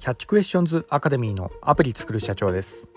キャッチクエスチョンズアカデミーのアプリ作る社長です、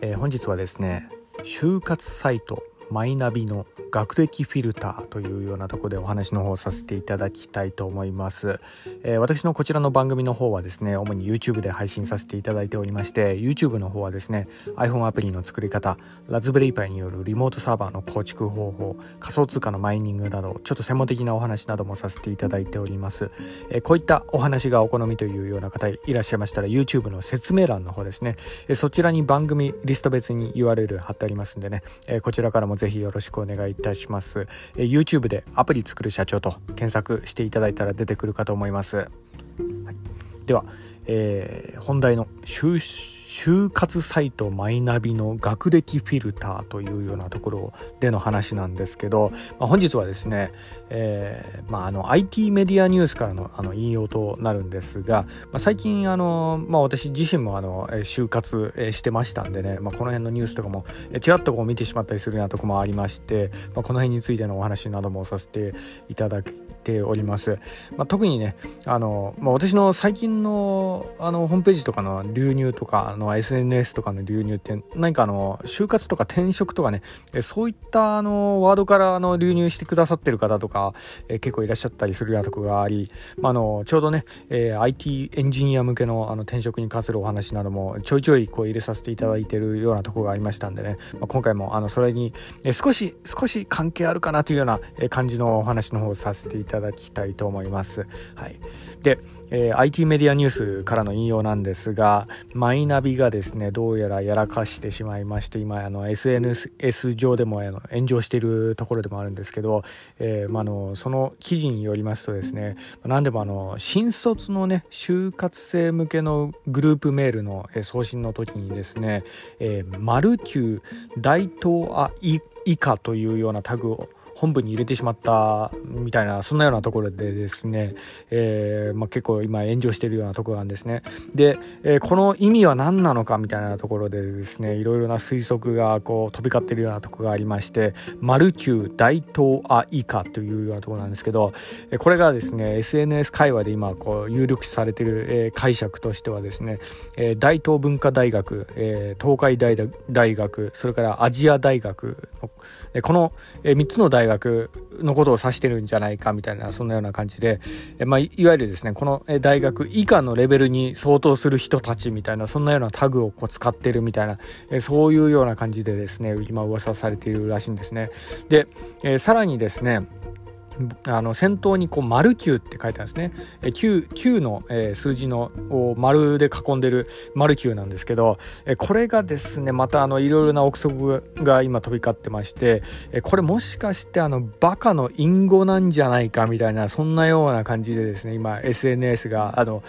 えー、本日はですね就活サイトマイナビの学歴フィルターというようなとこでお話の方させていただきたいと思います、えー、私のこちらの番組の方はですね主に YouTube で配信させていただいておりまして YouTube の方はですね iPhone アプリの作り方ラズベリーパイによるリモートサーバーの構築方法仮想通貨のマイニングなどちょっと専門的なお話などもさせていただいております、えー、こういったお話がお好みというような方いらっしゃいましたら YouTube の説明欄の方ですね、えー、そちらに番組リスト別に URL 貼ってありますんでね、えこちらからもぜひよろしくお願いいたします。え YouTube でアプリ作る社長と検索していただいたら出てくるかと思います。では、えー、本題の収集就活サイトマイナビの学歴フィルターというようなところでの話なんですけど、まあ、本日はですね、えーまあ、あの IT メディアニュースからのあの引用となるんですが、まあ、最近あの、まあ、私自身もあの就活してましたんでね、まあ、この辺のニュースとかもちらっとこう見てしまったりするようなとこもありまして、まあ、この辺についてのお話などもさせていただきております。まあ、特にねあの、まあ、私の最近のあのホームページとかの流入とかの SNS とかの流入って何かあの就活とか転職とかねそういったあのワードからあの流入してくださってる方とか、え結構いらっしゃったりするようなとこがあり、まあ、のちょうどね、えー、IT エンジニア向けのあの転職に関するお話などもちょいちょいこう入れさせていただいてるようなとこがありましたんでね、まあ、今回もあのそれに少し少し関係あるかなというような感じのお話の方をさせていただただきたいと思います。はい、で、えー、IT メディアニュースからの引用なんですがマイナビがですねどうやらやらかしてしまいまして今あの SNS 上でもあの炎上しているところでもあるんですけど、えーまあの、その記事によりますとですね何でもあの新卒のね就活生向けのグループメールの送信の時にですね「えー、マルキュー大東亜以下」というようなタグを本部に入れてしまったみたいなそんなようなところでですね、えー、まあ、結構今炎上しているようなところなんですね。で、えー、この意味は何なのかみたいなところでですねいろいろな推測がこう飛び交っているようなところがありましてマルキュー大東亜以下というようなところなんですけどこれがですね SNS 会話で今こう有力視されている、え解釈としてはですね、え大東文化大学、え東海大大学それからアジア大学この3つの大学学のことを指してるんじゃないかみたいなそんなような感じで、えまあ、いわゆるですねこの大学以下のレベルに相当する人たちみたいなそんなようなタグをこう使ってるみたいなえそういうような感じでですね今噂されているらしいんですね。で、え、さらにですねあの先頭にこう丸9って書いてあるんですね。9, 9の、えー、数字のを丸で囲んでる丸9なんですけど、え、これがですねまたあのいろいろな憶測が今飛び交ってまして、え、これもしかしてあのバカの隠語なんじゃないかみたいなそんなような感じでですね今 SNS があの、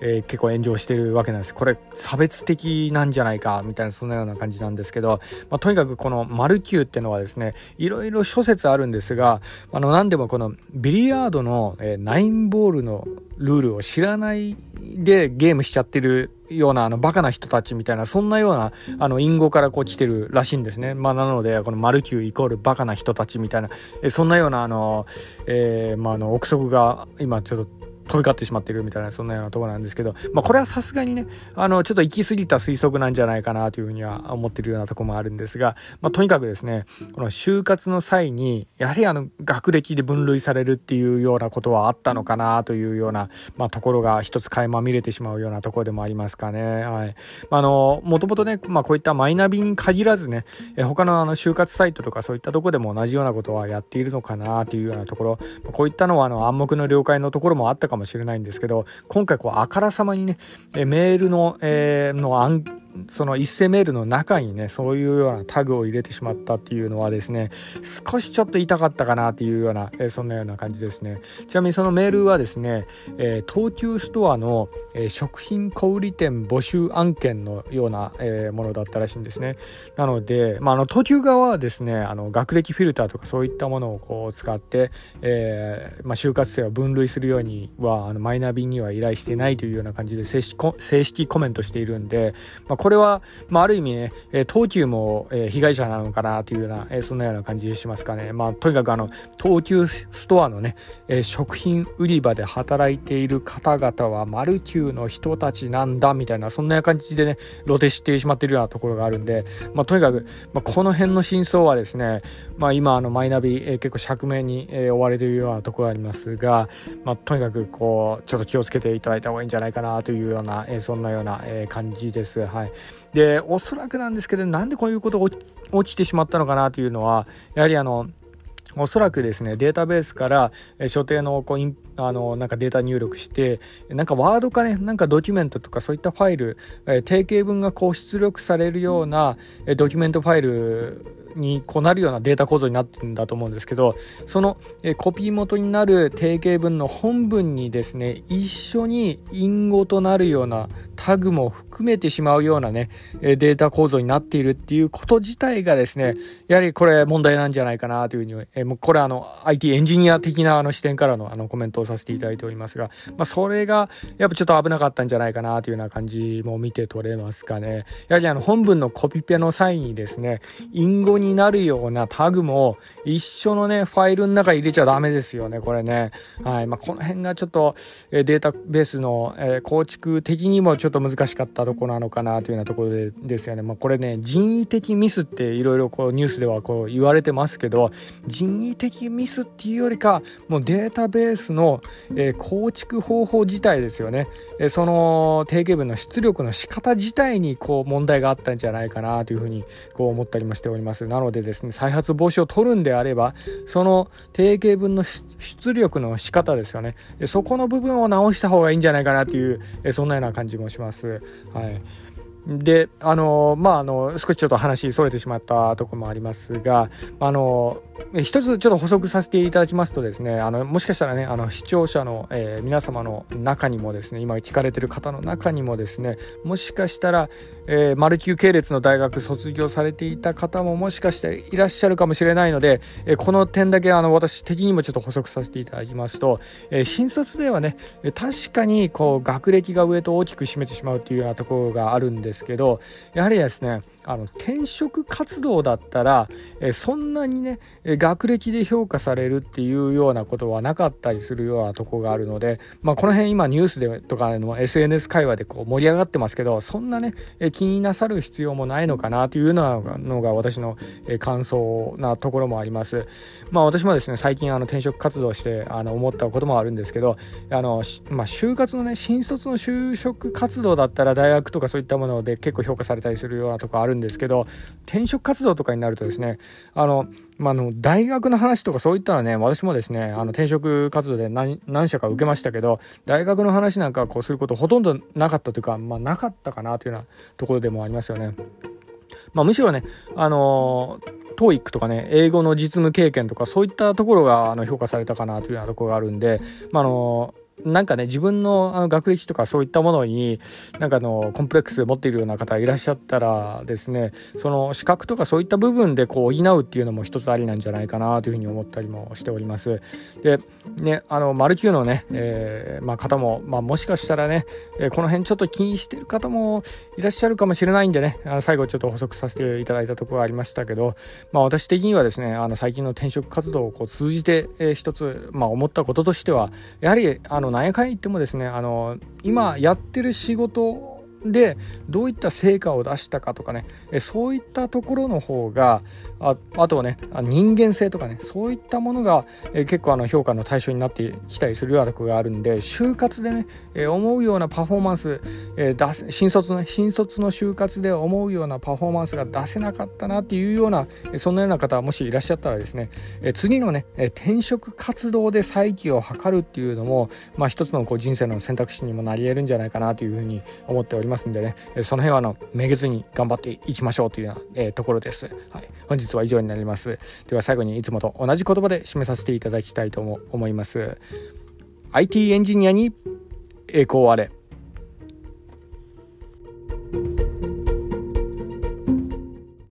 え結構炎上してるわけなんです。これ差別的なんじゃないかみたいなそんなような感じなんですけど、まあ、とにかくこの丸9ってのはですねいろいろ諸説あるんですがあの何でもここのビリヤードの、えー、ナインボールのルールを知らないでゲームしちゃってるようなあのバカな人たちみたいなそんなようなあの隠語からこう来てるらしいんですね。まあ、なのでこのマルキューイコールバカな人たちみたいなえそんなようなあの、えー、まあ、あの憶測が今ちょっと飛び交ってしまってるみたいなそんなようなとこなんですけど、まあ、これはさすがにねあのちょっと行き過ぎた推測なんじゃないかなというふうには思ってるようなとこもあるんですが、まあ、とにかくですねこの就活の際にやはりあの学歴で分類されるっていうようなことはあったのかなというような、まあ、ところが一つ垣間見れてしまうようなところでもありますかね。はいあ、のもともとね、まあ、こういったマイナビに限らずねえ他のあの就活サイトとかそういったとこでも同じようなことはやっているのかなというようなところこういったのはあの暗黙の了解のところもあったかもかもしれないんですけど今回こうあからさまにねメールの,、えー、のその一斉メールの中にねそういうようなタグを入れてしまったっていうのはですね少しちょっと痛かったかなっていうような、え、そんなような感じですね。ちなみにそのメールはですね、えー、東急ストアの、え、食品小売店募集案件のような、えものだったらしいんですね。なので、まあ、あの東急側はですねあの学歴フィルターとかそういったものをこう使って、えまあ、就活生を分類するようにはあのマイナビには依頼してないというような感じで正式正式コメントしているんで、まあこれは、まあ、ある意味ね、東急も、え、被害者なのかなというような、え、そんなような感じしますかね。まあ、とにかくあの、東急ストアのね、え、食品売り場で働いている方々は、マルキューの人たちなんだ、みたいな、そんな感じでね、露呈してしまっているようなところがあるんで、まあ、とにかく、まあ、この辺の真相はですね、まあ、今、あの、マイナビ、え、結構釈明に、え、追われているようなところがありますが、まあ、とにかく、こう、ちょっと気をつけていただいた方がいいんじゃないかなというような、え、そんなような、え、感じです。はい。で、おそらくなんですけど、なんでこういうことが起きてしまったのかなというのは、やはりあの、おそらくですねデータベースから所定のこうインあのなんかデータ入力してなんかワードかねなんかドキュメントとかそういったファイル、え定型文がこう出力されるようなえドキュメントファイルにこうなるようなデータ構造になってるんだと思うんですけどそのえコピー元になる定型文の本文にですね一緒に隠語となるようなタグも含めてしまうようなねえデータ構造になっているっていうこと自体がですねやはりこれ問題なんじゃないかなというふうにえもうこれあの IT エンジニア的なあの視点からのあのコメントをさせていただいておりますが、まあ、それがやっぱちょっと危なかったんじゃないかなというような感じも見て取れますかねやはりあの本文のコピペの際にですね隠語になるようなタグも一緒のね、ファイルの中に入れちゃダメですよね、これね。はい。まあ、この辺がちょっと、えデータベースの、え構築的にもちょっと難しかったところなのかなというようなところでですよね。まあ、これね、人為的ミスっていろいろこうニュースではこう言われてますけど、人為的ミスっていうよりか、もうデータベースの、え構築方法自体ですよね。えその定型文の出力の仕方自体にこう問題があったんじゃないかなというふうにこう思ったりもしております。なのでですね再発防止を取るんであればその定型文の出力の仕方ですよねそこの部分を直した方がいいんじゃないかなというえそんなような感じもします。はいであのまああの少しちょっと話それてしまったところもありますがあの一つちょっと補足させていただきますとですねあのもしかしたらねあの視聴者の、えー、皆様の中にもですね今聞かれてる方の中にもですねもしかしたらえー、マルキュー系列の大学卒業されていた方ももしかしていらっしゃるかもしれないので、えー、この点だけあの私的にもちょっと補足させていただきますと、え、新卒ではね確かにこう学歴が上と大きく占めてしまうというようなところがあるんですですけどやはりですねあの転職活動だったら、えそんなにね学歴で評価されるっていうようなことはなかったりするようなとこがあるので、まあ、この辺今ニュースでとかの SNS 会話でこう盛り上がってますけどそんなね気になさる必要もないのかなというのが私の感想なところもあります。まあ私もですね、最近あの転職活動してあの思ったこともあるんですけど、あの、まあ就活のね、新卒の就職活動だったら大学とかそういったもので結構評価されたりするようなとこあるんですけど、転職活動とかになるとですね、あの、まあ、の大学の話とかそういったらね私もですねあの転職活動で何何社か受けましたけど大学の話なんかこうすることほとんどなかったというか、まあ、なかったかなというようなところでもありますよね。まあ、むしろね、あのー、TOEIC とかね、英語の実務経験とか、そういったところがあの評価されたかなというようなところがあるんで、まあ、あのなんかね自分のあの学歴とかそういったものになんかのコンプレックス持っているような方いらっしゃったらですねその資格とかそういった部分でこう補うっていうのも一つありなんじゃないかなというふうに思ったりもしております。でねあのマルキューのね、えー、まあ、方も、まあ、もしかしたらね、えー、この辺ちょっと気にしてる方もいらっしゃるかもしれないんでねあの最後ちょっと補足させていただいたところがありましたけど、まあ、私的にはですねあの最近の転職活動をこう通じて、えー、一つ、まあ、思ったこととしてはやはりあの何やかん言ってもですねあの今やってる仕事でどういった成果を出したかとかねそういったところの方がああとはね人間性とかねそういったものが結構あの評価の対象になってきたりするようなとこがあるんで就活でね思うようなパフォーマンス出新卒の、新卒の就活で思うようなパフォーマンスが出せなかったなっていうようなそんなような方もしいらっしゃったらですね次のね転職活動で再起を図るっていうのも、まあ、一つのこう人生の選択肢にもなり得るんじゃないかなというふうに思っております。ますんでねその辺はあのめげずに頑張っていきましょうというような、えところです。はい、本日日は以上になります。では最後にいつもと同じ言葉で締めさせていただきたいと思います。IT エンジニアに栄光あれ。